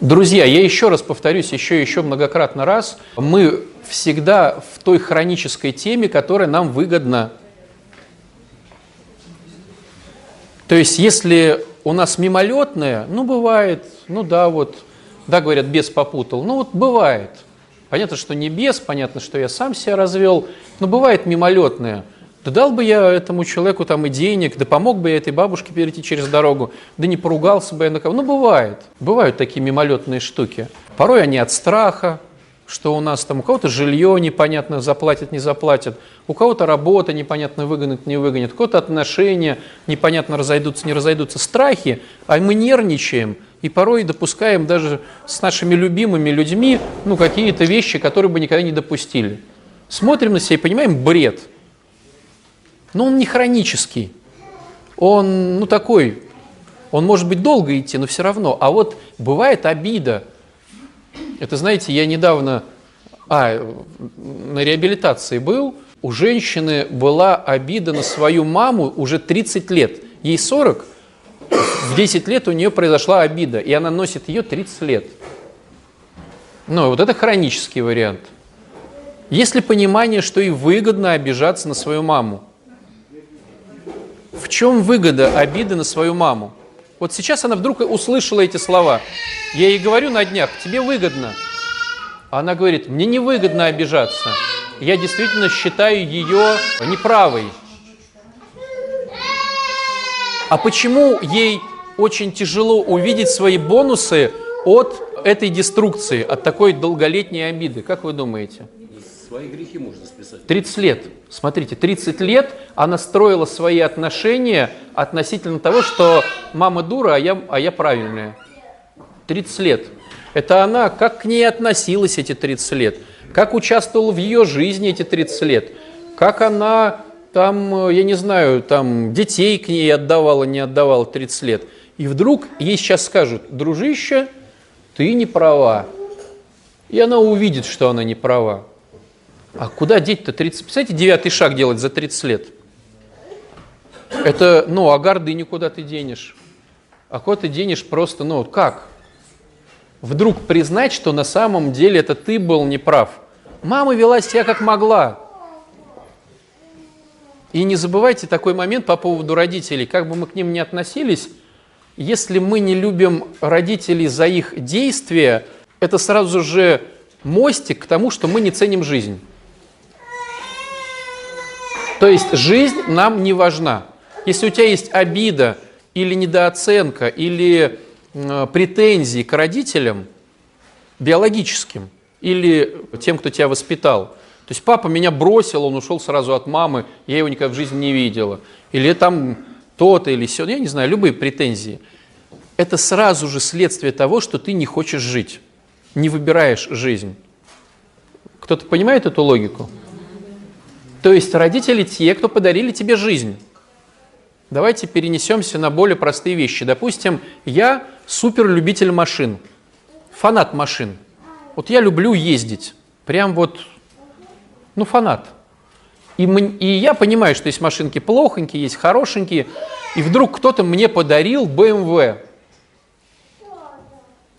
Друзья, я еще раз повторюсь, еще и еще многократно раз, мы всегда в той хронической теме, которая нам выгодна. То есть, если у нас мимолетное, ну, бывает, ну да, вот, да, говорят, бес попутал, ну, вот бывает. Понятно, что не бес, понятно, что я сам себя развел, но бывает мимолетное – да дал бы я этому человеку там и денег, да помог бы я этой бабушке перейти через дорогу, да не поругался бы я на кого. Ну, бывает. Бывают такие мимолетные штуки. Порой они от страха, что у нас там у кого-то жилье непонятно заплатят, не заплатят, у кого-то работа непонятно выгонят, не выгонят, у кого-то отношения непонятно разойдутся, не разойдутся. Страхи, а мы нервничаем и порой допускаем даже с нашими любимыми людьми ну, какие-то вещи, которые бы никогда не допустили. Смотрим на себя и понимаем бред – но он не хронический. Он, ну, такой, он может быть долго идти, но все равно. А вот бывает обида. Это, знаете, я недавно а, на реабилитации был, у женщины была обида на свою маму уже 30 лет. Ей 40, в 10 лет у нее произошла обида, и она носит ее 30 лет. Ну, вот это хронический вариант. Есть ли понимание, что и выгодно обижаться на свою маму? Чем выгода обиды на свою маму? Вот сейчас она вдруг услышала эти слова. Я ей говорю на днях, тебе выгодно. Она говорит, мне не выгодно обижаться. Я действительно считаю ее неправой. А почему ей очень тяжело увидеть свои бонусы от этой деструкции, от такой долголетней обиды? Как вы думаете? Свои грехи можно списать. 30 лет. Смотрите, 30 лет она строила свои отношения относительно того, что мама дура, а я, а я правильная. 30 лет. Это она, как к ней относилась эти 30 лет, как участвовала в ее жизни эти 30 лет, как она там, я не знаю, там детей к ней отдавала, не отдавала 30 лет. И вдруг ей сейчас скажут, дружище, ты не права. И она увидит, что она не права. А куда деть-то 30? Представляете, девятый шаг делать за 30 лет? Это, ну, а гордыню куда ты денешь? А куда ты денешь просто, ну, как? Вдруг признать, что на самом деле это ты был неправ. Мама вела себя как могла. И не забывайте такой момент по поводу родителей. Как бы мы к ним ни относились, если мы не любим родителей за их действия, это сразу же мостик к тому, что мы не ценим жизнь. То есть жизнь нам не важна. Если у тебя есть обида или недооценка, или э, претензии к родителям, биологическим, или тем, кто тебя воспитал, то есть папа меня бросил, он ушел сразу от мамы, я его никогда в жизни не видела. Или там то-то, или все, я не знаю, любые претензии. Это сразу же следствие того, что ты не хочешь жить, не выбираешь жизнь. Кто-то понимает эту логику? То есть родители те, кто подарили тебе жизнь. Давайте перенесемся на более простые вещи. Допустим, я суперлюбитель машин, фанат машин. Вот я люблю ездить, прям вот, ну, фанат. И, и я понимаю, что есть машинки плохонькие, есть хорошенькие, и вдруг кто-то мне подарил BMW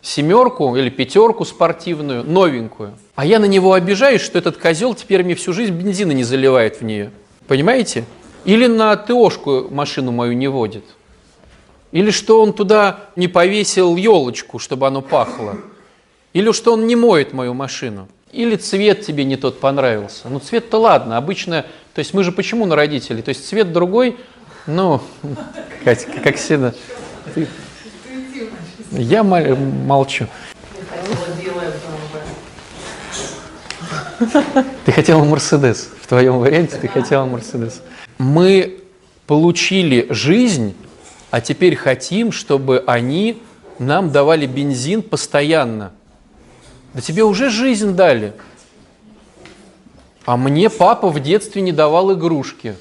семерку или пятерку спортивную, новенькую. А я на него обижаюсь, что этот козел теперь мне всю жизнь бензина не заливает в нее. Понимаете? Или на ТОшку машину мою не водит. Или что он туда не повесил елочку, чтобы оно пахло. Или что он не моет мою машину. Или цвет тебе не тот понравился. Ну, цвет-то ладно, обычно... То есть мы же почему на родителей? То есть цвет другой, ну, Катя, как всегда. Я молчу. Ты хотела Мерседес. В твоем варианте ты хотела Мерседес. Мы получили жизнь, а теперь хотим, чтобы они нам давали бензин постоянно. Да тебе уже жизнь дали. А мне папа в детстве не давал игрушки.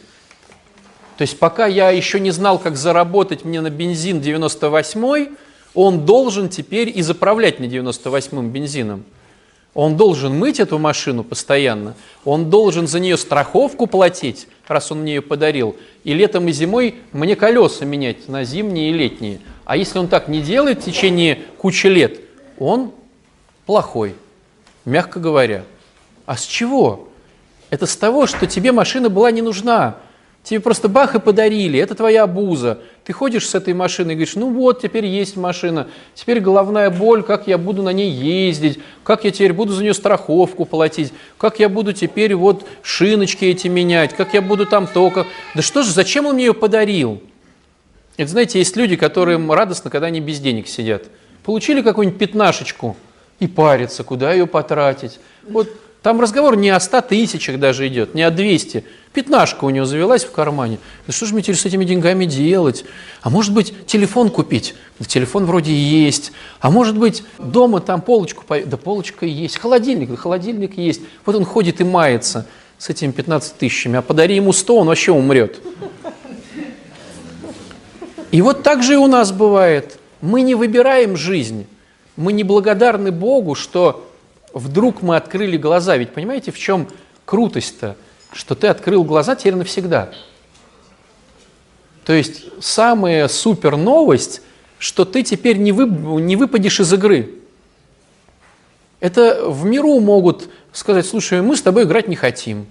То есть пока я еще не знал, как заработать мне на бензин 98-й, он должен теперь и заправлять мне 98-м бензином. Он должен мыть эту машину постоянно, он должен за нее страховку платить, раз он мне ее подарил, и летом и зимой мне колеса менять на зимние и летние. А если он так не делает в течение кучи лет, он плохой, мягко говоря. А с чего? Это с того, что тебе машина была не нужна. Тебе просто бах и подарили, это твоя обуза. Ты ходишь с этой машиной и говоришь, ну вот, теперь есть машина, теперь головная боль, как я буду на ней ездить, как я теперь буду за нее страховку платить, как я буду теперь вот шиночки эти менять, как я буду там только... Да что же, зачем он мне ее подарил? Это, знаете, есть люди, которым радостно, когда они без денег сидят. Получили какую-нибудь пятнашечку и парятся, куда ее потратить. Вот там разговор не о 100 тысячах даже идет, не о 200. Пятнашка у него завелась в кармане. Да что же мне теперь с этими деньгами делать? А может быть, телефон купить? Да телефон вроде есть. А может быть, дома там полочку... Да полочка есть. Холодильник, да холодильник есть. Вот он ходит и мается с этими 15 тысячами. А подари ему 100, он вообще умрет. И вот так же и у нас бывает. Мы не выбираем жизнь. Мы не благодарны Богу, что вдруг мы открыли глаза. Ведь понимаете, в чем крутость-то? Что ты открыл глаза теперь навсегда. То есть самая супер новость, что ты теперь не, вы, не выпадешь из игры. Это в миру могут сказать, слушай, мы с тобой играть не хотим.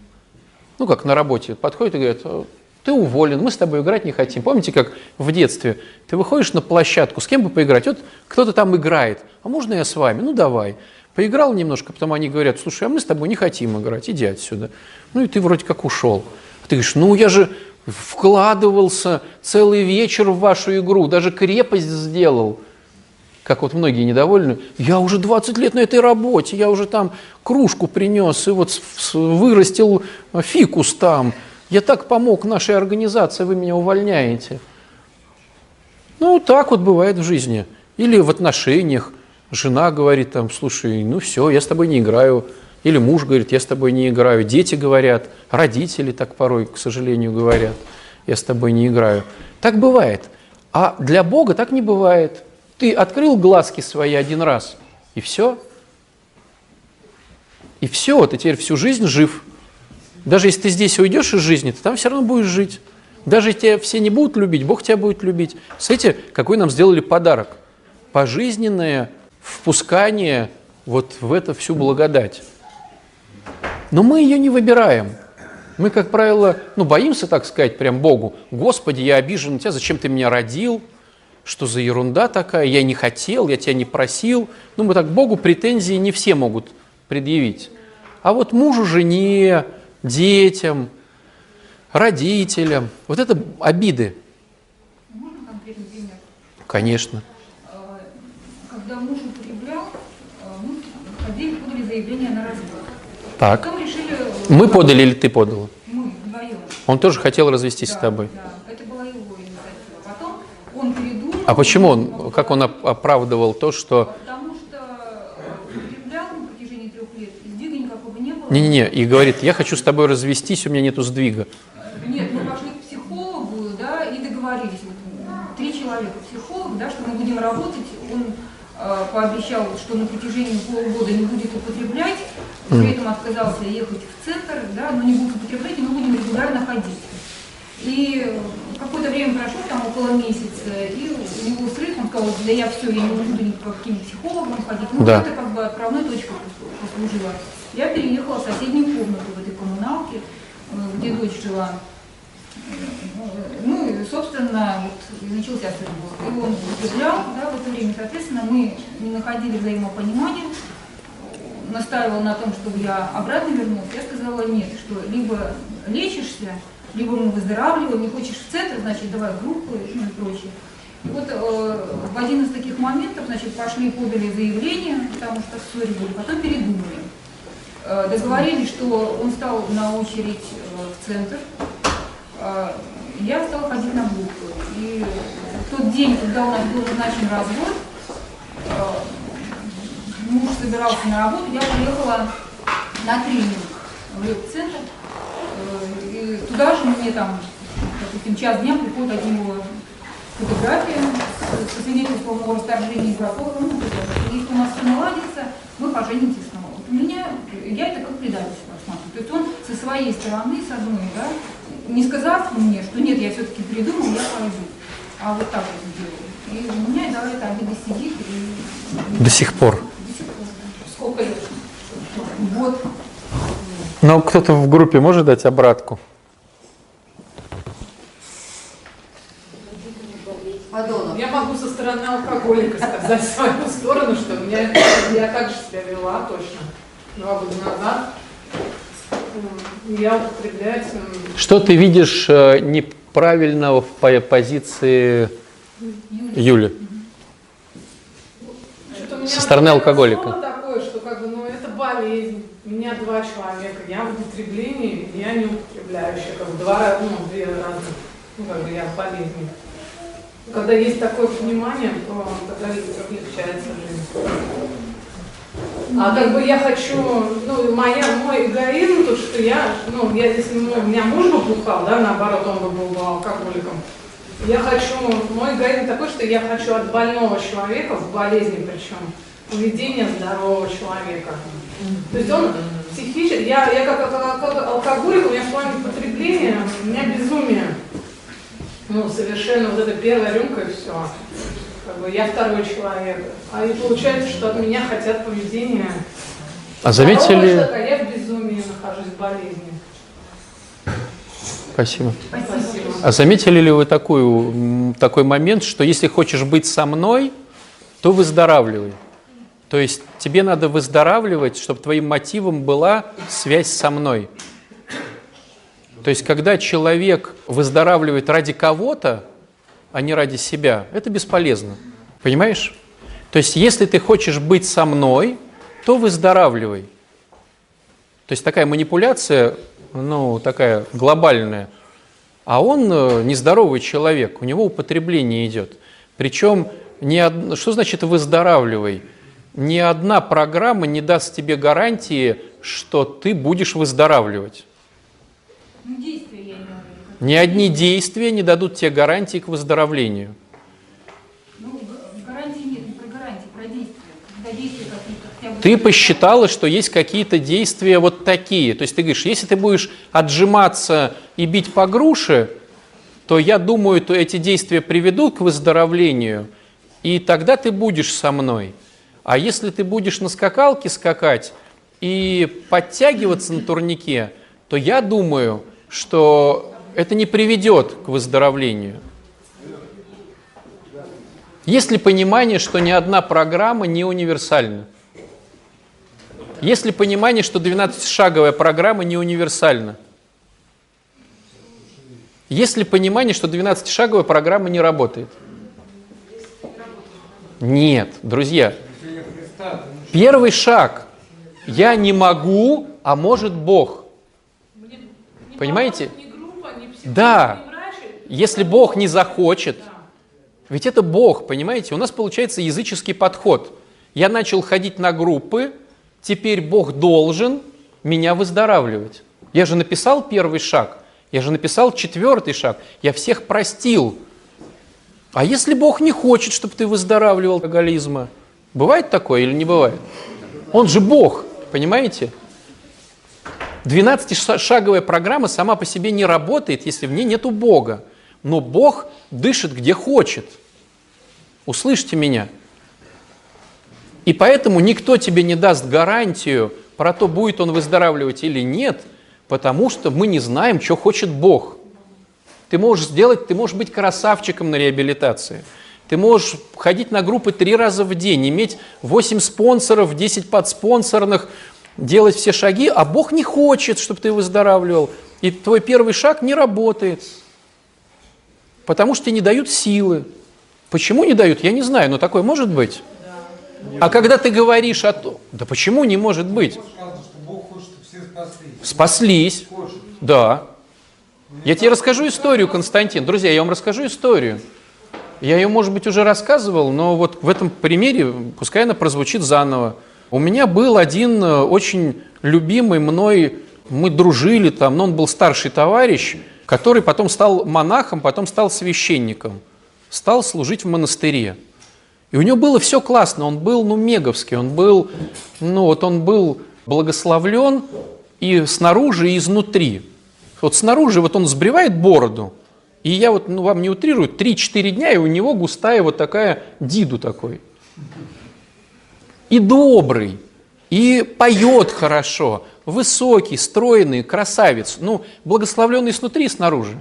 Ну, как на работе. Подходят и говорят, ты уволен, мы с тобой играть не хотим. Помните, как в детстве ты выходишь на площадку, с кем бы поиграть? Вот кто-то там играет, а можно я с вами? Ну, давай. Поиграл немножко, потом они говорят, слушай, а мы с тобой не хотим играть, иди отсюда. Ну и ты вроде как ушел. А ты говоришь, ну я же вкладывался целый вечер в вашу игру, даже крепость сделал. Как вот многие недовольны, я уже 20 лет на этой работе, я уже там кружку принес и вот вырастил фикус там. Я так помог нашей организации, вы меня увольняете. Ну, так вот бывает в жизни. Или в отношениях. Жена говорит там, слушай, ну все, я с тобой не играю. Или муж говорит, я с тобой не играю. Дети говорят, родители так порой, к сожалению, говорят, я с тобой не играю. Так бывает. А для Бога так не бывает. Ты открыл глазки свои один раз, и все. И все, ты теперь всю жизнь жив. Даже если ты здесь уйдешь из жизни, ты там все равно будешь жить. Даже тебя все не будут любить, Бог тебя будет любить. Смотрите, какой нам сделали подарок. Пожизненное впускание вот в это всю благодать. Но мы ее не выбираем. Мы, как правило, ну, боимся, так сказать, прям Богу. Господи, я обижен на тебя, зачем ты меня родил? Что за ерунда такая? Я не хотел, я тебя не просил. Ну, мы так Богу претензии не все могут предъявить. А вот мужу, жене, детям, родителям, вот это обиды. Конечно. Когда муж употреблял, мы ходили, подали заявление на развод. Так. Потом решили... Мы подали или ты подала? Мы вдвоем. Он тоже хотел развестись Да, с тобой. Да, это была его инициатива. Потом он передумал. А почему он, как он оп- оправдывал то, что... Потому что употреблял на протяжении трех лет, и сдвига никакого не было. Не-не-не, и говорит, я хочу с тобой развестись, у меня нету сдвига. Нет, мы пошли к психологу, да, и договорились. Три человека, психолог, да, что мы будем работать. Он э, пообещал, что на протяжении полугода не будет употреблять, при этом отказался ехать в центр, да, но не будет употреблять, и мы будем регулярно ходить. И какое-то время прошло, там около месяца, и у него срыв, он сказал, да я все, я не буду ни по каким психологам ходить. Ну, Да. это как бы отправной точкой послужило. Я переехала в соседнюю комнату в этой коммуналке, э, где дочь жила. Ну, собственно, вот начался срыв. И он употреблял, да, в это время, соответственно, мы не находили взаимопонимания, настаивал на том, чтобы я обратно вернулась. Я сказала нет, что либо лечишься, либо мы выздоравливаем, не хочешь в центр, значит, давай в группу ну, и прочее. И вот э, в один из таких моментов, значит, пошли, подали заявление, потому что ссоры были, потом передумали. Э, договорились, что он стал на очередь э, в центр, я стала ходить на группу. И в тот день, когда у нас был назначен развод, э, муж собирался на работу, я приехала на тренинг в реп-центр. Э, И туда же мне там, допустим, час дня приходит один его фотография со свидетельством о расторжении браков. Ну, если у нас все наладится, мы поженимся снова. Вот у меня, я это как предательство рассматриваю. То есть он со своей стороны, с одной, да, не сказав мне, что нет, я все-таки придумал, я пойду. А вот так вот сделал. И у меня да, эта обида сидит, и До сих пор. Сколько лет? Вот. Но кто-то в группе может дать обратку? Адонов. Я могу со стороны алкоголика сказать свою сторону, что меня, я так же себя вела точно два года назад. Я употребляю м, Что ты видишь э, неправильного в по- позиции Юли? Со стороны алкоголика. такое, что как бы, ну, это болезнь. У меня два человека. Я в употреблении, я не употребляющая. Как бы два, ну, две разных. Ну, как бы я в болезни. Когда есть такое понимание, то тогда облегчается жизнь. А как бы я хочу, ну, моя, мой эгоизм, то, что я, ну, я, если ну, у меня муж бы бухал, да, наоборот, он бы был бы алкоголиком, я хочу, мой эгоизм такой, что я хочу от больного человека, в болезни причем, поведение здорового человека. То есть он психически, я, я как, как- как алкоголик, у меня в плане потребления, у меня безумие. Ну, совершенно вот эта первая рюмка и все. Как бы я второй человек. А и получается, что от меня хотят поведения. А заметили... человека, а я в безумии нахожусь, в болезни. Спасибо. Спасибо. А заметили ли вы такую, такой момент, что если хочешь быть со мной, то выздоравливай. То есть тебе надо выздоравливать, чтобы твоим мотивом была связь со мной. То есть когда человек выздоравливает ради кого-то, а не ради себя, это бесполезно. Понимаешь? То есть если ты хочешь быть со мной, то выздоравливай. То есть такая манипуляция, ну, такая глобальная. А он э, нездоровый человек, у него употребление идет. Причем, не од- что значит выздоравливай? Ни одна программа не даст тебе гарантии, что ты будешь выздоравливать. Ну, действия я имею в виду. Ни одни действия не дадут тебе гарантии к выздоровлению. Ну, гарантии нет, не про гарантии, про действия. Когда действия какие-то. Ты посчитала, что есть какие-то действия вот такие. То есть ты говоришь, если ты будешь отжиматься и бить по груше, то я думаю, то эти действия приведут к выздоровлению, и тогда ты будешь со мной. А если ты будешь на скакалке скакать и подтягиваться на турнике, то я думаю, что это не приведет к выздоровлению. Есть ли понимание, что ни одна программа не универсальна? Есть ли понимание, что 12-шаговая программа не универсальна? Есть ли понимание, что 12-шаговая программа не работает? Нет, друзья. Первый шаг. Я не могу, а может Бог. Понимаете? Да. Если Бог не захочет, ведь это Бог, понимаете? У нас получается языческий подход. Я начал ходить на группы, теперь Бог должен меня выздоравливать. Я же написал первый шаг, я же написал четвертый шаг, я всех простил. А если Бог не хочет, чтобы ты выздоравливал алкоголизма? Бывает такое или не бывает? Он же Бог, понимаете? 12-шаговая программа сама по себе не работает, если в ней нету Бога. Но Бог дышит где хочет. Услышьте меня. И поэтому никто тебе не даст гарантию про то, будет он выздоравливать или нет, потому что мы не знаем, что хочет Бог. Ты можешь сделать, ты можешь быть красавчиком на реабилитации. Ты можешь ходить на группы три раза в день, иметь 8 спонсоров, 10 подспонсорных, делать все шаги, а Бог не хочет, чтобы ты выздоравливал. И твой первый шаг не работает, потому что тебе не дают силы. Почему не дают, я не знаю, но такое может быть. А когда ты говоришь о том, да почему не может быть? спаслись. Да. Я тебе расскажу историю, Константин. Друзья, я вам расскажу историю. Я ее, может быть, уже рассказывал, но вот в этом примере, пускай она прозвучит заново. У меня был один э, очень любимый мной, мы дружили там, но он был старший товарищ, который потом стал монахом, потом стал священником, стал служить в монастыре. И у него было все классно, он был, ну, меговский, он был, ну, вот он был благословлен и снаружи, и изнутри. Вот снаружи вот он сбривает бороду, и я вот, ну, вам не утрирую, 3-4 дня, и у него густая вот такая диду такой. И добрый, и поет хорошо, высокий, стройный, красавец, ну, благословленный снутри и снаружи.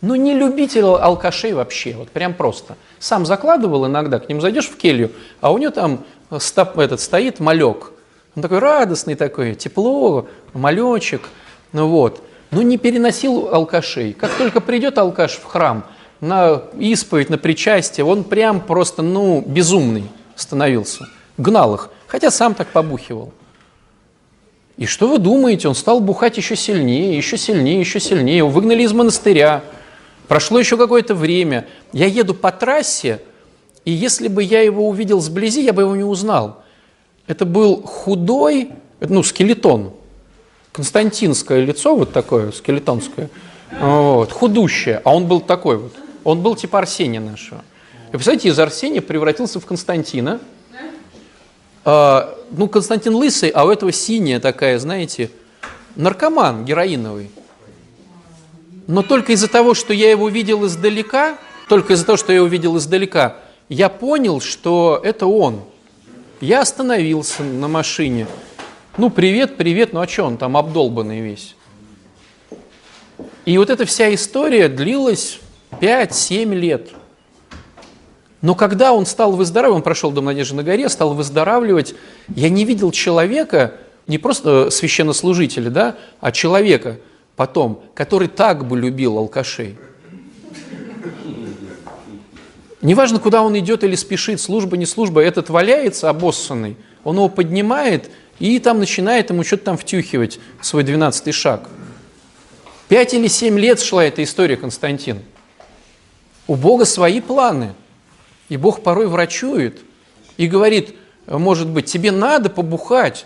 Но не любитель алкашей вообще, вот прям просто. Сам закладывал иногда, к ним зайдешь в келью, а у него там стоп, этот, стоит малек. Он такой радостный такой, тепло, малечек, ну вот. Но не переносил алкашей. Как только придет алкаш в храм, на исповедь, на причастие, он прям просто, ну, безумный становился. Гнал их, хотя сам так побухивал. И что вы думаете, он стал бухать еще сильнее, еще сильнее, еще сильнее. Его выгнали из монастыря. Прошло еще какое-то время. Я еду по трассе, и если бы я его увидел сблизи, я бы его не узнал. Это был худой, ну, скелетон, константинское лицо вот такое, скелетонское, вот, худущее, а он был такой вот. Он был типа Арсения нашего. И представляете, из Арсения превратился в Константина. А, ну, Константин лысый, а у этого синяя такая, знаете, наркоман героиновый. Но только из-за того, что я его видел издалека, только из-за того, что я его видел издалека, я понял, что это он. Я остановился на машине. Ну, привет, привет, ну а что он там обдолбанный весь? И вот эта вся история длилась 5-7 лет. Но когда он стал выздоравливать, он прошел Дом Надежды на горе, стал выздоравливать, я не видел человека, не просто священнослужителя, да, а человека потом, который так бы любил алкашей. Неважно, куда он идет или спешит, служба, не служба, этот валяется обоссанный, он его поднимает и там начинает ему что-то там втюхивать, свой двенадцатый шаг. Пять или семь лет шла эта история, Константин. У Бога свои планы. И Бог порой врачует и говорит, может быть, тебе надо побухать,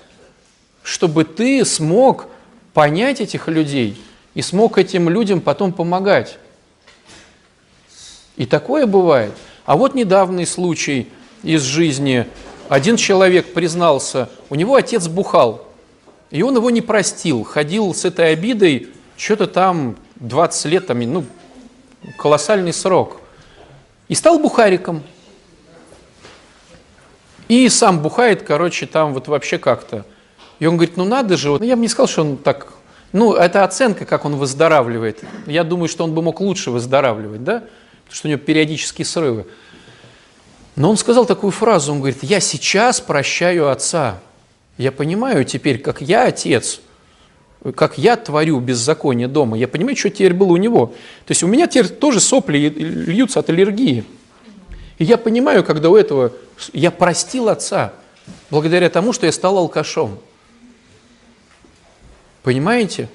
чтобы ты смог понять этих людей и смог этим людям потом помогать. И такое бывает. А вот недавний случай из жизни. Один человек признался, у него отец бухал, и он его не простил, ходил с этой обидой что-то там 20 лет, там, ну, колоссальный срок. И стал бухариком. И сам бухает, короче, там вот вообще как-то. И он говорит, ну надо же, ну, я бы не сказал, что он так, ну это оценка, как он выздоравливает. Я думаю, что он бы мог лучше выздоравливать, да, потому что у него периодические срывы. Но он сказал такую фразу, он говорит, я сейчас прощаю отца. Я понимаю теперь, как я отец – как я творю беззаконие дома, я понимаю, что теперь было у него. То есть у меня теперь тоже сопли льются от аллергии. И я понимаю, когда у этого, я простил отца, благодаря тому, что я стал алкашом. Понимаете?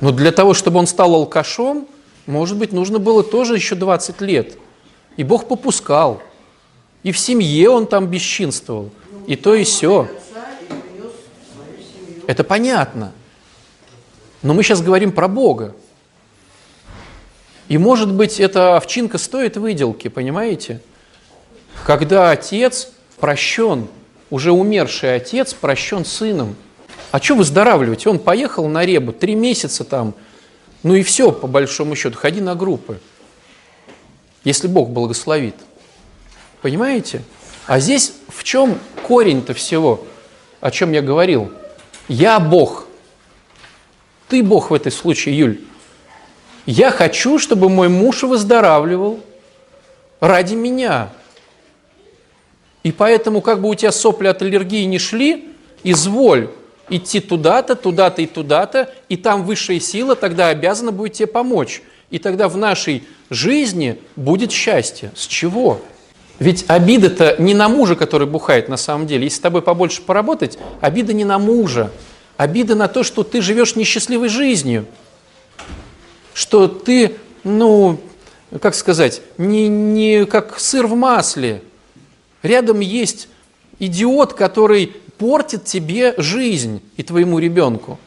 Но для того, чтобы он стал алкашом, может быть, нужно было тоже еще 20 лет. И Бог попускал. И в семье он там бесчинствовал. И то, и все. Это понятно. Но мы сейчас говорим про Бога. И может быть, эта овчинка стоит выделки, понимаете? Когда отец прощен, уже умерший отец прощен сыном. А что выздоравливать? Он поехал на ребу, три месяца там, ну и все, по большому счету, ходи на группы, если Бог благословит. Понимаете? А здесь в чем корень-то всего, о чем я говорил? Я Бог. Ты Бог в этой случае, Юль. Я хочу, чтобы мой муж выздоравливал ради меня. И поэтому, как бы у тебя сопли от аллергии не шли, изволь идти туда-то, туда-то и туда-то, и там высшая сила тогда обязана будет тебе помочь. И тогда в нашей жизни будет счастье. С чего? Ведь обида-то не на мужа, который бухает на самом деле. Если с тобой побольше поработать, обида не на мужа. Обида на то, что ты живешь несчастливой жизнью. Что ты, ну, как сказать, не, не как сыр в масле. Рядом есть идиот, который портит тебе жизнь и твоему ребенку.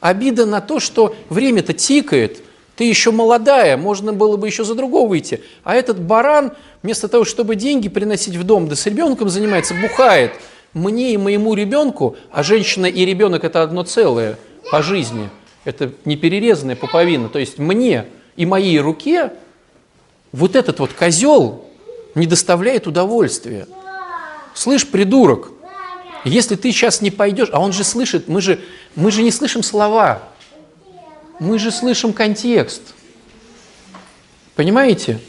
Обида на то, что время-то тикает, ты еще молодая, можно было бы еще за другого выйти. А этот баран, вместо того, чтобы деньги приносить в дом, да с ребенком занимается, бухает. Мне и моему ребенку, а женщина и ребенок это одно целое по жизни, это неперерезанная пуповина. То есть мне и моей руке вот этот вот козел не доставляет удовольствия. Слышь, придурок, если ты сейчас не пойдешь, а он же слышит, мы же, мы же не слышим слова, мы же слышим контекст. Понимаете?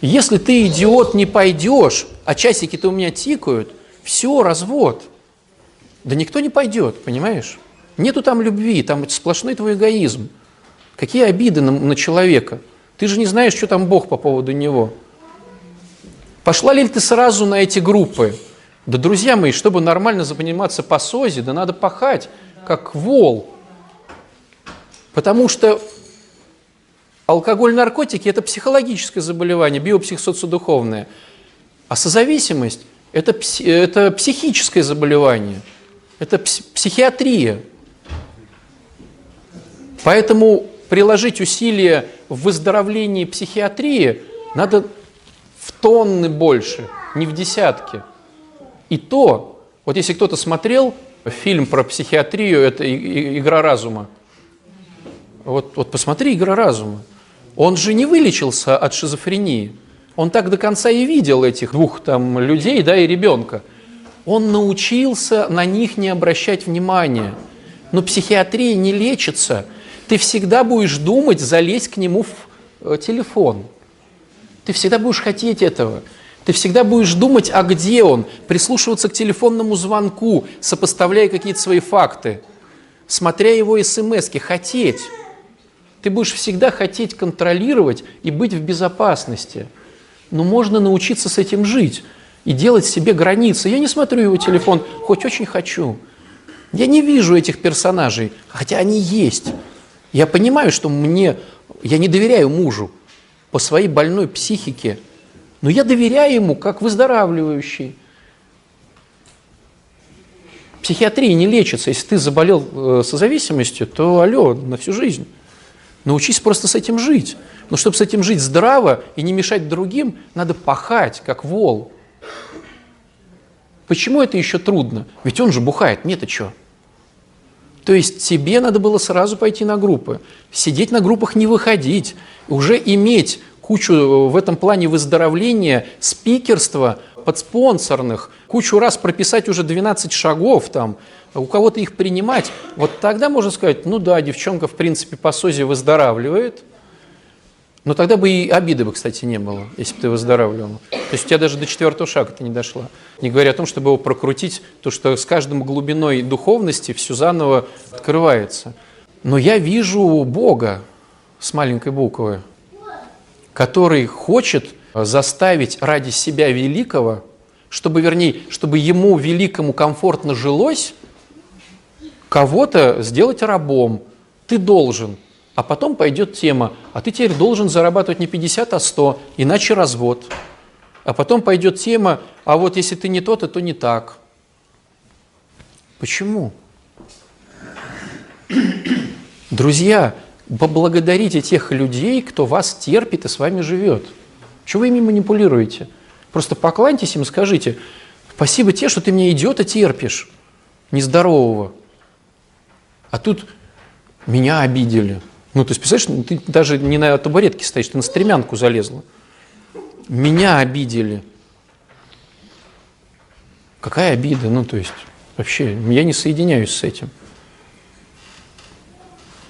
Если ты, идиот, не пойдешь, а часики-то у меня тикают, все, развод. Да никто не пойдет, понимаешь? Нету там любви, там сплошной твой эгоизм. Какие обиды на, на человека? Ты же не знаешь, что там Бог по поводу него. Пошла ли ты сразу на эти группы? Да, друзья мои, чтобы нормально заниматься по СОЗе, да надо пахать, как вол. Потому что алкоголь, наркотики – это психологическое заболевание, биопсихосоциодуховное. А созависимость – это, это психическое заболевание, это психиатрия. Поэтому приложить усилия в выздоровлении психиатрии надо в тонны больше, не в десятки. И то, вот если кто-то смотрел фильм про психиатрию, это «Игра разума», вот, вот посмотри «Игра разума», он же не вылечился от шизофрении. Он так до конца и видел этих двух там людей, да, и ребенка. Он научился на них не обращать внимания. Но психиатрия не лечится – ты всегда будешь думать залезть к нему в э, телефон. Ты всегда будешь хотеть этого. Ты всегда будешь думать, а где он, прислушиваться к телефонному звонку, сопоставляя какие-то свои факты, смотря его смс хотеть. Ты будешь всегда хотеть контролировать и быть в безопасности. Но можно научиться с этим жить и делать себе границы. Я не смотрю его телефон, хоть очень хочу. Я не вижу этих персонажей, хотя они есть. Я понимаю, что мне, я не доверяю мужу по своей больной психике, но я доверяю ему как выздоравливающий. Психиатрия не лечится. Если ты заболел э, созависимостью, то алло, на всю жизнь. Научись просто с этим жить. Но чтобы с этим жить здраво и не мешать другим, надо пахать, как вол. Почему это еще трудно? Ведь он же бухает, мне-то что? То есть тебе надо было сразу пойти на группы, сидеть на группах, не выходить, уже иметь кучу э, в этом плане выздоровления, спикерства, подспонсорных, кучу раз прописать уже 12 шагов там, у кого-то их принимать, вот тогда можно сказать, ну да, девчонка в принципе по СОЗе выздоравливает – но тогда бы и обиды бы, кстати, не было, если бы ты выздоравливал. То есть у тебя даже до четвертого шага ты не дошла. Не говоря о том, чтобы его прокрутить, то что с каждым глубиной духовности все заново открывается. Но я вижу Бога с маленькой буквы, который хочет заставить ради себя великого, чтобы, вернее, чтобы ему великому комфортно жилось, кого-то сделать рабом. Ты должен – а потом пойдет тема, а ты теперь должен зарабатывать не 50, а 100, иначе развод. А потом пойдет тема, а вот если ты не тот, то не так. Почему? Друзья, поблагодарите тех людей, кто вас терпит и с вами живет. Чего вы ими манипулируете? Просто поклоньтесь им и скажите, спасибо тебе, что ты меня идиота терпишь, нездорового. А тут меня обидели. Ну, то есть, представляешь, ты даже не на табуретке стоишь, ты на стремянку залезла. Меня обидели. Какая обида? Ну, то есть, вообще, я не соединяюсь с этим.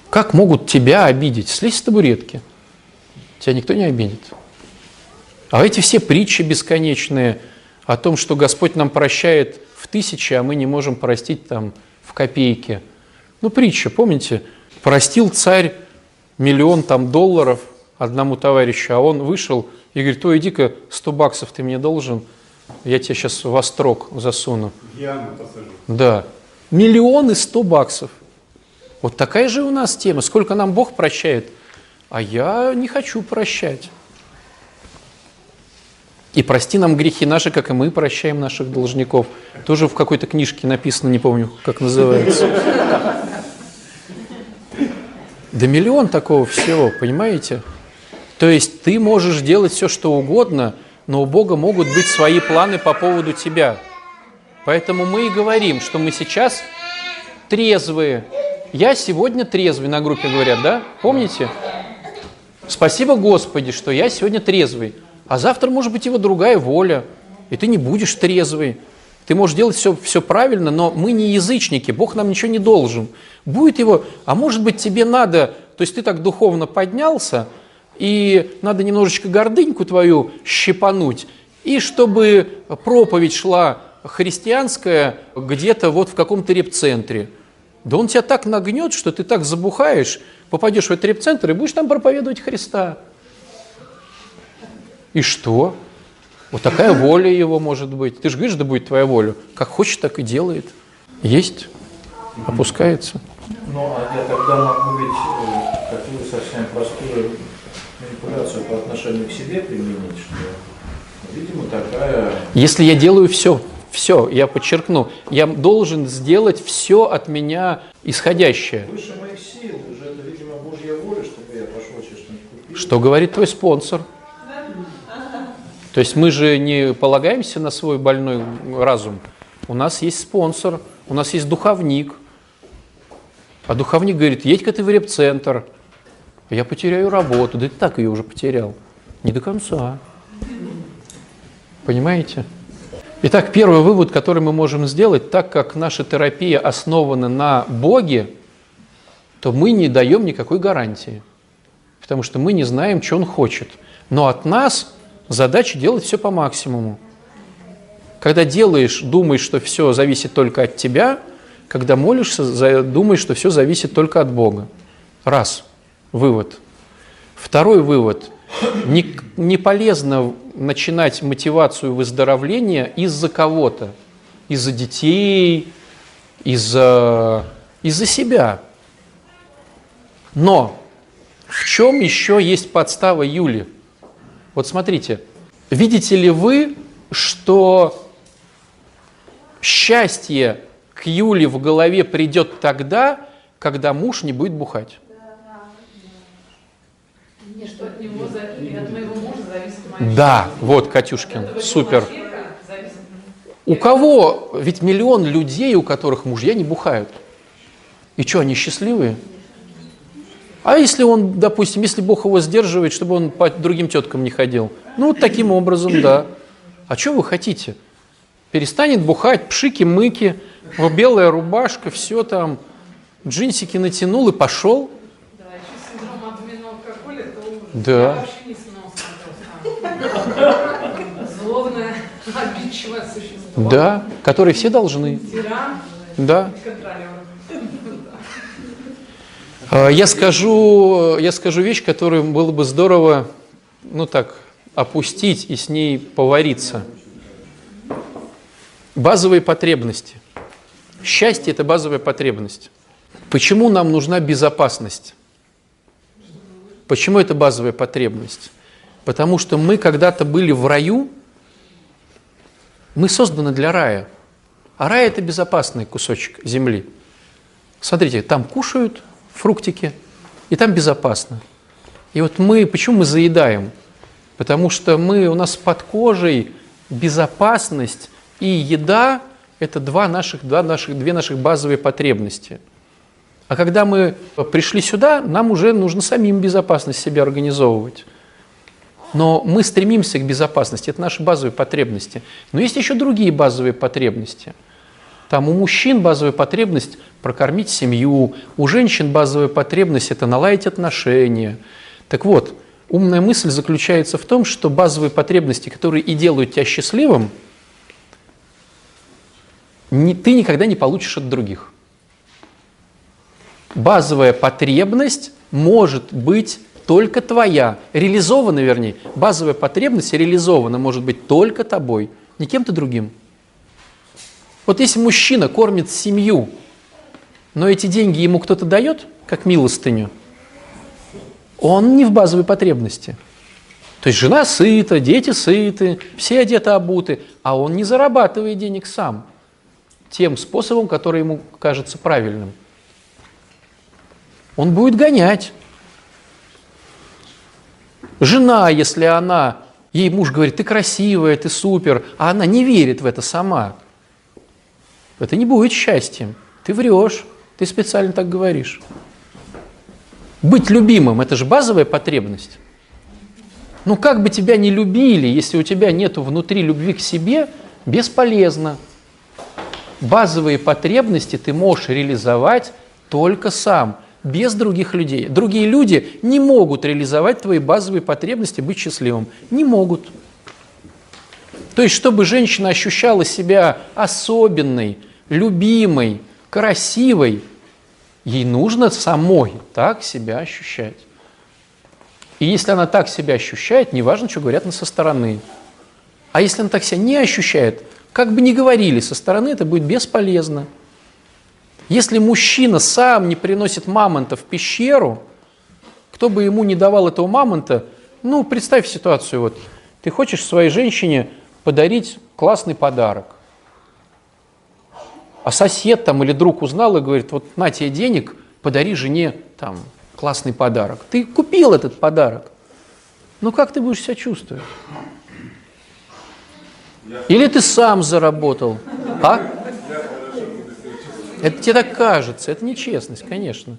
Как могут тебя обидеть? Слезь с табуретки. Тебя никто не обидит. А эти все притчи бесконечные о том, что Господь нам прощает в тысячи, а мы не можем простить там в копейки. Ну, притча, помните? Простил царь миллион там долларов одному товарищу, а он вышел и говорит, ой, иди-ка, 100 баксов ты мне должен, я тебе сейчас в острог засуну. Посажу. Да. Миллион и 100 баксов. Вот такая же у нас тема. Сколько нам Бог прощает, а я не хочу прощать. И прости нам грехи наши, как и мы прощаем наших должников. Тоже в какой-то книжке написано, не помню, как называется. Да миллион такого всего, понимаете? То есть ты можешь делать все, что угодно, но у Бога могут быть свои планы по поводу тебя. Поэтому мы и говорим, что мы сейчас трезвые. Я сегодня трезвый, на группе говорят, да? Помните? Спасибо Господи, что я сегодня трезвый. А завтра может быть его другая воля, и ты не будешь трезвый. Ты можешь делать все, все правильно, но мы не язычники, Бог нам ничего не должен. Будет его, а может быть тебе надо, то есть ты так духовно поднялся, и надо немножечко гордыньку твою щипануть, и чтобы проповедь шла христианская где-то вот в каком-то репцентре. Да он тебя так нагнет, что ты так забухаешь, попадешь в этот репцентр и будешь там проповедовать Христа. И что? Вот такая воля его может быть. Ты же говоришь, да будет твоя воля. Как хочет, так и делает. Есть, опускается. Ну, а я тогда могу ведь э, такую совсем простую манипуляцию по отношению к себе применить, что, видимо, такая... Если я делаю все, все, я подчеркну, я должен сделать все от меня исходящее. Выше моих сил, уже это, видимо, Божья воля, чтобы я пошел что-нибудь купил. Что говорит твой спонсор? То есть мы же не полагаемся на свой больной разум. У нас есть спонсор, у нас есть духовник. А духовник говорит, едь-ка ты в репцентр. Я потеряю работу. Да ты так ее уже потерял. Не до конца. Понимаете? Итак, первый вывод, который мы можем сделать, так как наша терапия основана на Боге, то мы не даем никакой гарантии, потому что мы не знаем, что Он хочет. Но от нас задача делать все по максимуму. Когда делаешь, думаешь, что все зависит только от тебя, когда молишься, думаешь, что все зависит только от Бога. Раз. Вывод. Второй вывод. Не, не полезно начинать мотивацию выздоровления из-за кого-то, из-за детей, из-за из себя. Но в чем еще есть подстава Юли? Вот смотрите, видите ли вы, что счастье к Юле в голове придет тогда, когда муж не будет бухать? Не, что от него, за- и от моего мужа зависит моя Да, вот, Катюшкин, супер. У кого? Ведь миллион людей, у которых мужья не бухают. И что, они счастливые? А если он, допустим, если Бог его сдерживает, чтобы он по другим теткам не ходил? Ну, вот таким образом, да. А что вы хотите? Перестанет бухать, пшики-мыки, белая рубашка, все там, джинсики натянул и пошел. Да, еще синдром отмены алкоголя, это ужас. Да. Я вообще не сносно просто. Злобное, обидчивое существо. Да, которые все должны. Тиран Да. контролер. А, Я скажу, я скажу вещь, которую было бы здорово, ну так, опустить и с ней повариться. Базовые потребности. Счастье – это базовая потребность. Почему нам нужна безопасность? Почему это базовая потребность? Потому что мы когда-то были в раю, мы созданы для рая. А рай – это безопасный кусочек земли. Смотрите, там кушают фруктики, и там безопасно. И вот мы, почему мы заедаем? Потому что мы, у нас под кожей безопасность и еда – это два наших, два наших, две наших базовые потребности. А когда мы пришли сюда, нам уже нужно самим безопасность себе организовывать. Но мы стремимся к безопасности, это наши базовые потребности. Но есть еще другие базовые потребности. Там у мужчин базовая потребность – прокормить семью, у женщин базовая потребность – это наладить отношения. Так вот, умная мысль заключается в том, что базовые потребности, которые и делают тебя счастливым, ни- ты никогда не получишь от других. Базовая потребность может быть только твоя, реализована, вернее, базовая потребность реализована может быть только тобой, не кем-то другим. Вот если мужчина кормит семью, но эти деньги ему кто-то дает, как милостыню, он не в базовой потребности. То есть жена сыта, дети сыты, все одеты, обуты, а он не зарабатывает денег сам тем способом, который ему кажется правильным. Он будет гонять. Жена, если она, ей муж говорит, ты красивая, ты супер, а она не верит в это сама, это не будет счастьем. Ты врешь, ты специально так говоришь. Быть любимым – это же базовая потребность. Ну как бы тебя не любили, если у тебя нет внутри любви к себе, бесполезно. базовые потребности ты можешь реализовать только сам, без других людей. Другие люди не могут реализовать твои базовые потребности, быть счастливым. Не могут. То есть, чтобы женщина ощущала себя особенной, любимой, красивой, ей нужно самой так себя ощущать. И если она так себя ощущает, неважно, что говорят на со стороны. А если она так себя не ощущает, как бы ни говорили со стороны, это будет бесполезно. Если мужчина сам не приносит мамонта в пещеру, кто бы ему не давал этого мамонта, ну, представь ситуацию, вот, ты хочешь своей женщине подарить классный подарок, а сосед там или друг узнал и говорит, вот на тебе денег, подари жене там классный подарок. Ты купил этот подарок. Ну как ты будешь себя чувствовать? Или ты сам заработал? А? Это тебе так кажется, это нечестность, конечно.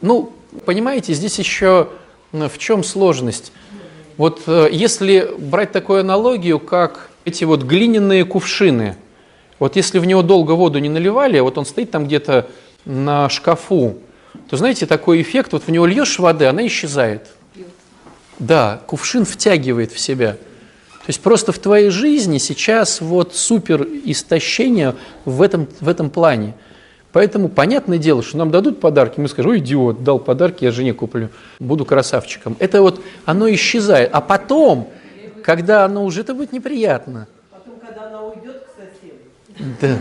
Ну, понимаете, здесь еще в чем сложность? Вот э, если брать такую аналогию, как эти вот глиняные кувшины, вот если в него долго воду не наливали, вот он стоит там где-то на шкафу, то знаете, такой эффект, вот в него льешь воды, она исчезает. Да, кувшин втягивает в себя. То есть просто в твоей жизни сейчас вот супер истощение в этом, в этом плане. Поэтому понятное дело, что нам дадут подарки, мы скажем, ой, идиот, дал подарки, я жене куплю, буду красавчиком. Это вот, оно исчезает. А потом, когда оно уже, это будет неприятно. Потом, когда она уйдет. Да.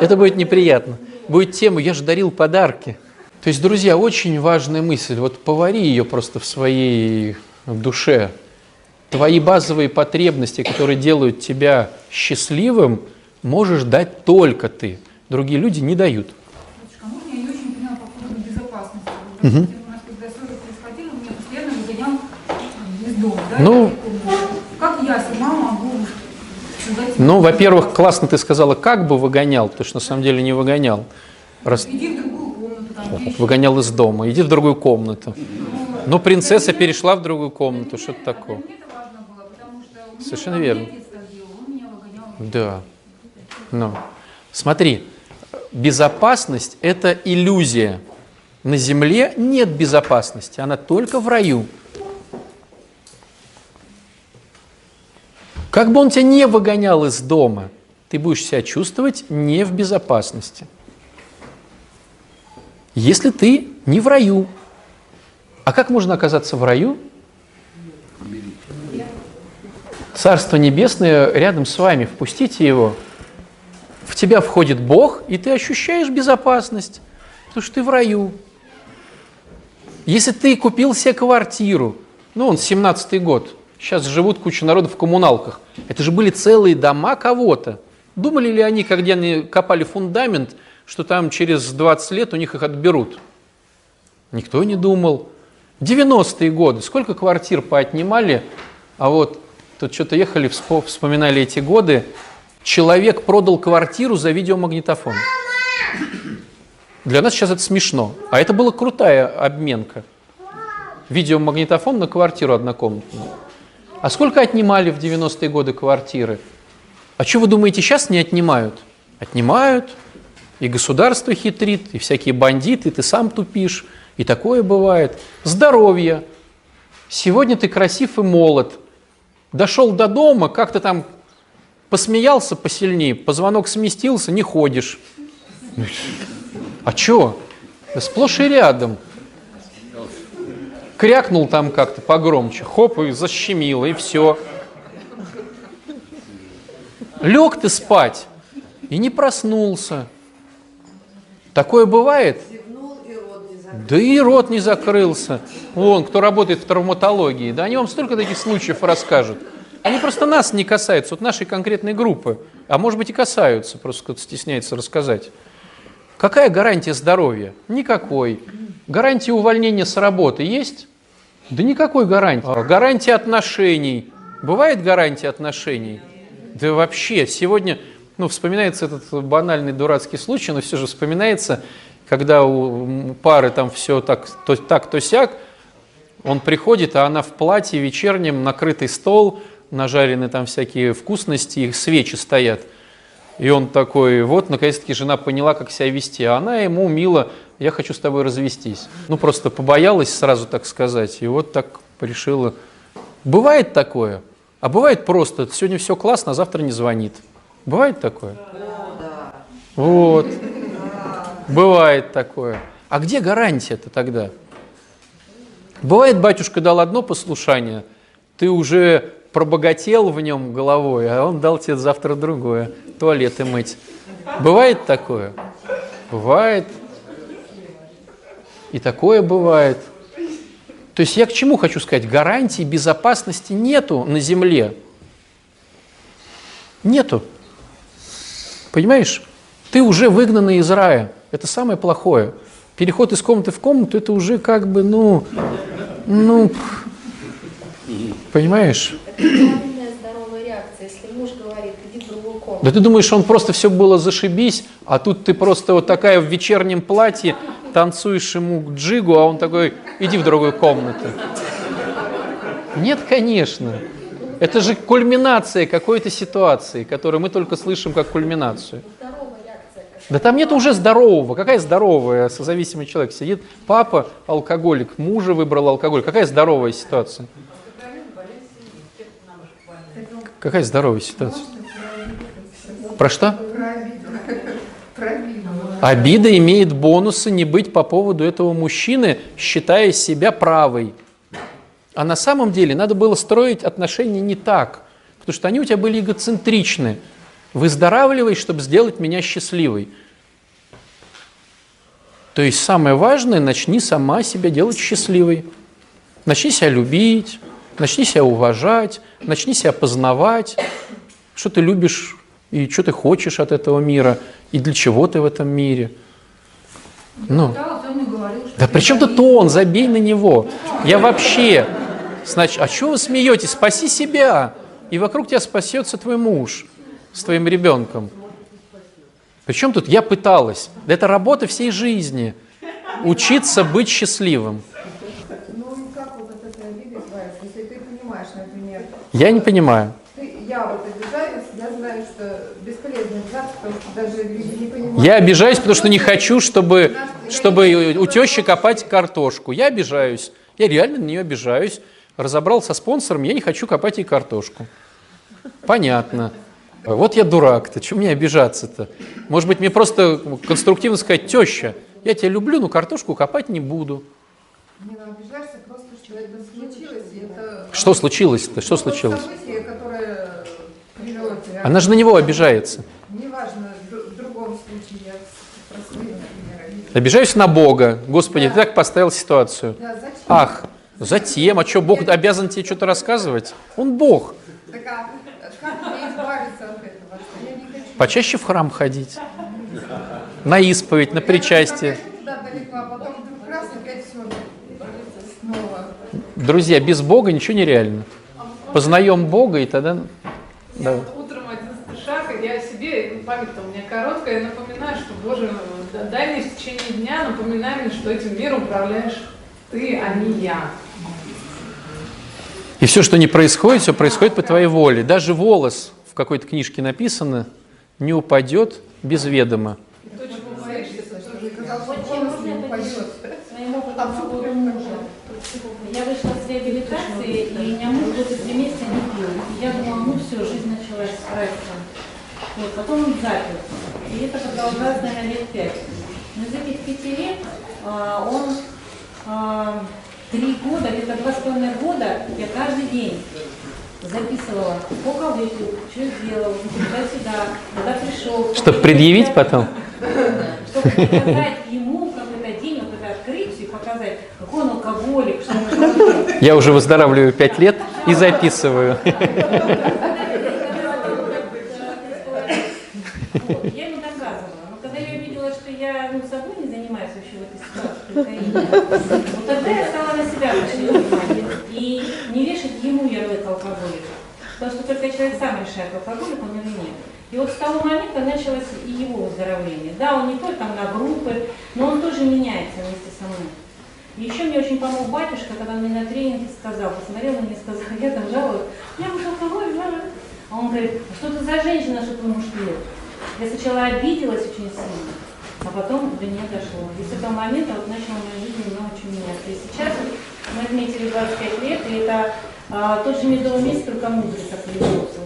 Это будет неприятно. Будет тема, я же дарил подарки. То есть, друзья, очень важная мысль. Вот повари ее просто в своей душе. Твои базовые потребности, которые делают тебя счастливым, можешь дать только ты другие люди не дают. А можно я не очень поняла по поводу безопасности? Угу. У нас когда ссоры происходили, меня постоянно выгонял из дома. Да? Ну, как я сама могу ну, во-первых, классно ты сказала, как бы выгонял, потому что на самом деле не выгонял. Раз... Иди в другую комнату. Там, выгонял из дома, иди в другую комнату. Ну, Но принцесса перешла в другую комнату, что-то такое. Совершенно верно. Да. Ну, смотри, безопасность – это иллюзия. На земле нет безопасности, она только в раю. Как бы он тебя не выгонял из дома, ты будешь себя чувствовать не в безопасности. Если ты не в раю. А как можно оказаться в раю? Царство Небесное рядом с вами, впустите его – в тебя входит Бог, и ты ощущаешь безопасность, потому что ты в раю. Если ты купил себе квартиру, ну, он 17-й год, сейчас живут куча народу в коммуналках, это же были целые дома кого-то. Думали ли они, когда они копали фундамент, что там через 20 лет у них их отберут? Никто не думал. 90-е годы, сколько квартир поотнимали, а вот тут что-то ехали, вспоминали эти годы, человек продал квартиру за видеомагнитофон. Для нас сейчас это смешно. А это была крутая обменка. Видеомагнитофон на квартиру однокомнатную. А сколько отнимали в 90-е годы квартиры? А что вы думаете, сейчас не отнимают? Отнимают, и государство хитрит, и всякие бандиты, ты сам тупишь, и такое бывает. Здоровье. Сегодня ты красив и молод. Дошел до дома, как-то там Посмеялся посильнее, позвонок сместился, не ходишь. А чё? Сплошь и рядом. Крякнул там как-то погромче, хоп, и защемило, и все. Лег ты спать и не проснулся. Такое бывает? Да и рот не закрылся. Вон, кто работает в травматологии, да они вам столько таких случаев расскажут. Они просто нас не касаются, вот нашей конкретной группы. А может быть и касаются, просто кто-то стесняется рассказать. Какая гарантия здоровья? Никакой. Гарантия увольнения с работы есть? Да никакой гарантии. А гарантия отношений. Бывает гарантия отношений? Да вообще, сегодня, ну, вспоминается этот банальный дурацкий случай, но все же вспоминается, когда у пары там все так, то, так, то сяк, он приходит, а она в платье вечернем, накрытый стол, нажарены там всякие вкусности, их свечи стоят. И он такой, вот, наконец-таки жена поняла, как себя вести. А она ему мило, я хочу с тобой развестись. Ну, просто побоялась сразу так сказать. И вот так решила. Бывает такое. А бывает просто, сегодня все классно, а завтра не звонит. Бывает такое? Вот. Бывает такое. А где гарантия-то тогда? Бывает, батюшка дал одно послушание, ты уже пробогател в нем головой, а он дал тебе завтра другое, туалеты мыть. Бывает такое? Бывает. И такое бывает. То есть я к чему хочу сказать? Гарантии безопасности нету на земле. Нету. Понимаешь? Ты уже выгнанный из рая. Это самое плохое. Переход из комнаты в комнату, это уже как бы, ну, ну, понимаешь? Да ты думаешь, он просто все было зашибись, а тут ты просто вот такая в вечернем платье, танцуешь ему джигу, а он такой, иди в другую комнату. Нет, конечно. Это же кульминация какой-то ситуации, которую мы только слышим как кульминацию. Да там нет уже здорового. Какая здоровая созависимый человек? Сидит папа алкоголик, мужа выбрал алкоголь. Какая здоровая ситуация? Какая здоровая ситуация? Про что? Обида имеет бонусы не быть по поводу этого мужчины, считая себя правой. А на самом деле надо было строить отношения не так, потому что они у тебя были эгоцентричны. Выздоравливай, чтобы сделать меня счастливой. То есть самое важное, начни сама себя делать счастливой. Начни себя любить, начни себя уважать, начни себя познавать, что ты любишь и что ты хочешь от этого мира, и для чего ты в этом мире. Ну. Да, говорил, при чем тут он? Забей на него. Я вообще... Значит, а чего вы смеетесь? Спаси себя. И вокруг тебя спасется твой муж с твоим ребенком. Причем тут я пыталась. Это работа всей жизни. Учиться быть счастливым. Ну и как вот от этой обиды избавиться? Если ты понимаешь, например, Я не понимаю. я вот обижаюсь, я знаю, что бесполезно обижаться, потому что даже люди не понимают. Я обижаюсь, потому что не хочу, чтобы, чтобы у тещи копать картошку. Я обижаюсь. Я реально на нее обижаюсь. Разобрал со спонсором, я не хочу копать ей картошку. Понятно. Вот я дурак-то, чего мне обижаться-то? Может быть, мне просто конструктивно сказать, теща, я тебя люблю, но картошку копать не буду. Не ну, обижаешься просто, что это... Что случилось-то? Что случилось? Она же на него обижается. Обижаюсь на Бога. Господи, ты так поставил ситуацию. Да, зачем? Ах, затем, а что, Бог обязан тебе что-то рассказывать? Он Бог. Так а как мне избавиться от этого? Что я не хочу. Почаще в храм ходить. На исповедь, на причастие. Туда далеко, а потом вдруг раз, опять все. Снова. Друзья, без Бога ничего не реально. Познаем Бога, и тогда... Я Да. утром один шаг, и я себе, ну, память-то у меня короткая, я напоминаю, что, Боже, да- дай мне в течение дня, напоминай мне, что этим миром управляешь ты, а не я. И все, что не происходит, все происходит по твоей воле. Даже волос, в какой-то книжке написано, не упадет без ведома. И то, чего боишься, это тоже Сказал, что Вот голос чем не можно упадет. Своим опытом по поводу мужа. Я вышла с реабилитации, и меня муж года три месяца не пил. И я думала, ну все, жизнь началась с проекта. Вот, потом он запер. И это продолжалось, наверное, лет пять. Но из этих пяти лет а, он а, три года, где-то два с половиной года, я каждый день записывала, сколько выпил, что сделал, туда-сюда, куда пришел. Чтобы предъявить потом? чтобы показать ему какой-то день, вот это показать, какой он алкоголик, что он. Я уже выздоравливаю пять лет и записываю. Я ему доказывала. Но когда я увидела, что я ну, собой не занимаюсь вообще в этой ситуации, вот тогда я стала на себя обращать внимание. И не вешать ему ярлык алкоголика. Потому что только человек сам решает, алкоголик он или нет. И вот с того момента началось и его выздоровление. Да, он не только там на группы, но он тоже меняется вместе со мной. И еще мне очень помог батюшка, когда он мне на тренинге сказал, посмотрел на меня и сказал, я там жалуюсь, я муж алкоголь, жалуюсь. А он говорит, а что ты за женщина, что твой муж пьет? Я сначала обиделась очень сильно, а потом до меня дошло. И с этого момента вот начала моя жизнь немного очень меняться. И сейчас мы отметили 25 лет, и это а, тот же медовый месяц, только мудрость активизировался.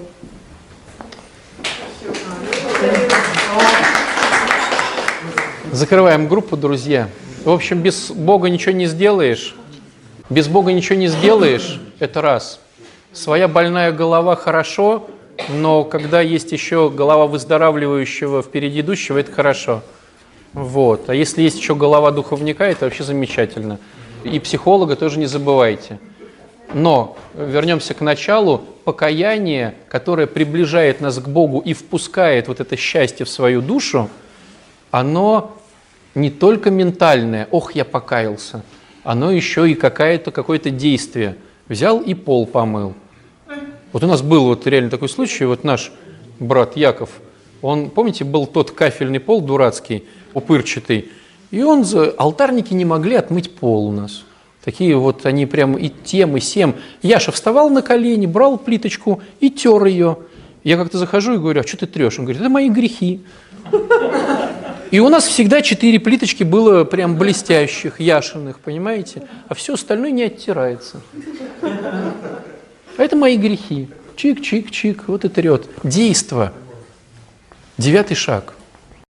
Закрываем группу, друзья. В общем, без Бога ничего не сделаешь. Без Бога ничего не сделаешь, это раз. Своя больная голова хорошо, но когда есть еще голова выздоравливающего впереди идущего, это хорошо. Вот. А если есть еще голова духовника, это вообще замечательно. И психолога тоже не забывайте. Но вернемся к началу. Покаяние, которое приближает нас к Богу и впускает вот это счастье в свою душу, оно не только ментальное, ох, я покаялся, оно еще и какое-то какое-то действие. Взял и пол помыл. Вот у нас был вот реально такой случай, вот наш брат Яков, он, помните, был тот кафельный пол дурацкий, упырчатый, и он, алтарники не могли отмыть пол у нас. Такие вот они прям и тем, и сем. Яша вставал на колени, брал плиточку и тер ее. Я как-то захожу и говорю, а что ты трешь? Он говорит, это мои грехи. И у нас всегда четыре плиточки было прям блестящих, яшенных, понимаете? А все остальное не оттирается. А это мои грехи. Чик-чик-чик, вот и трет. Действо. Девятый шаг.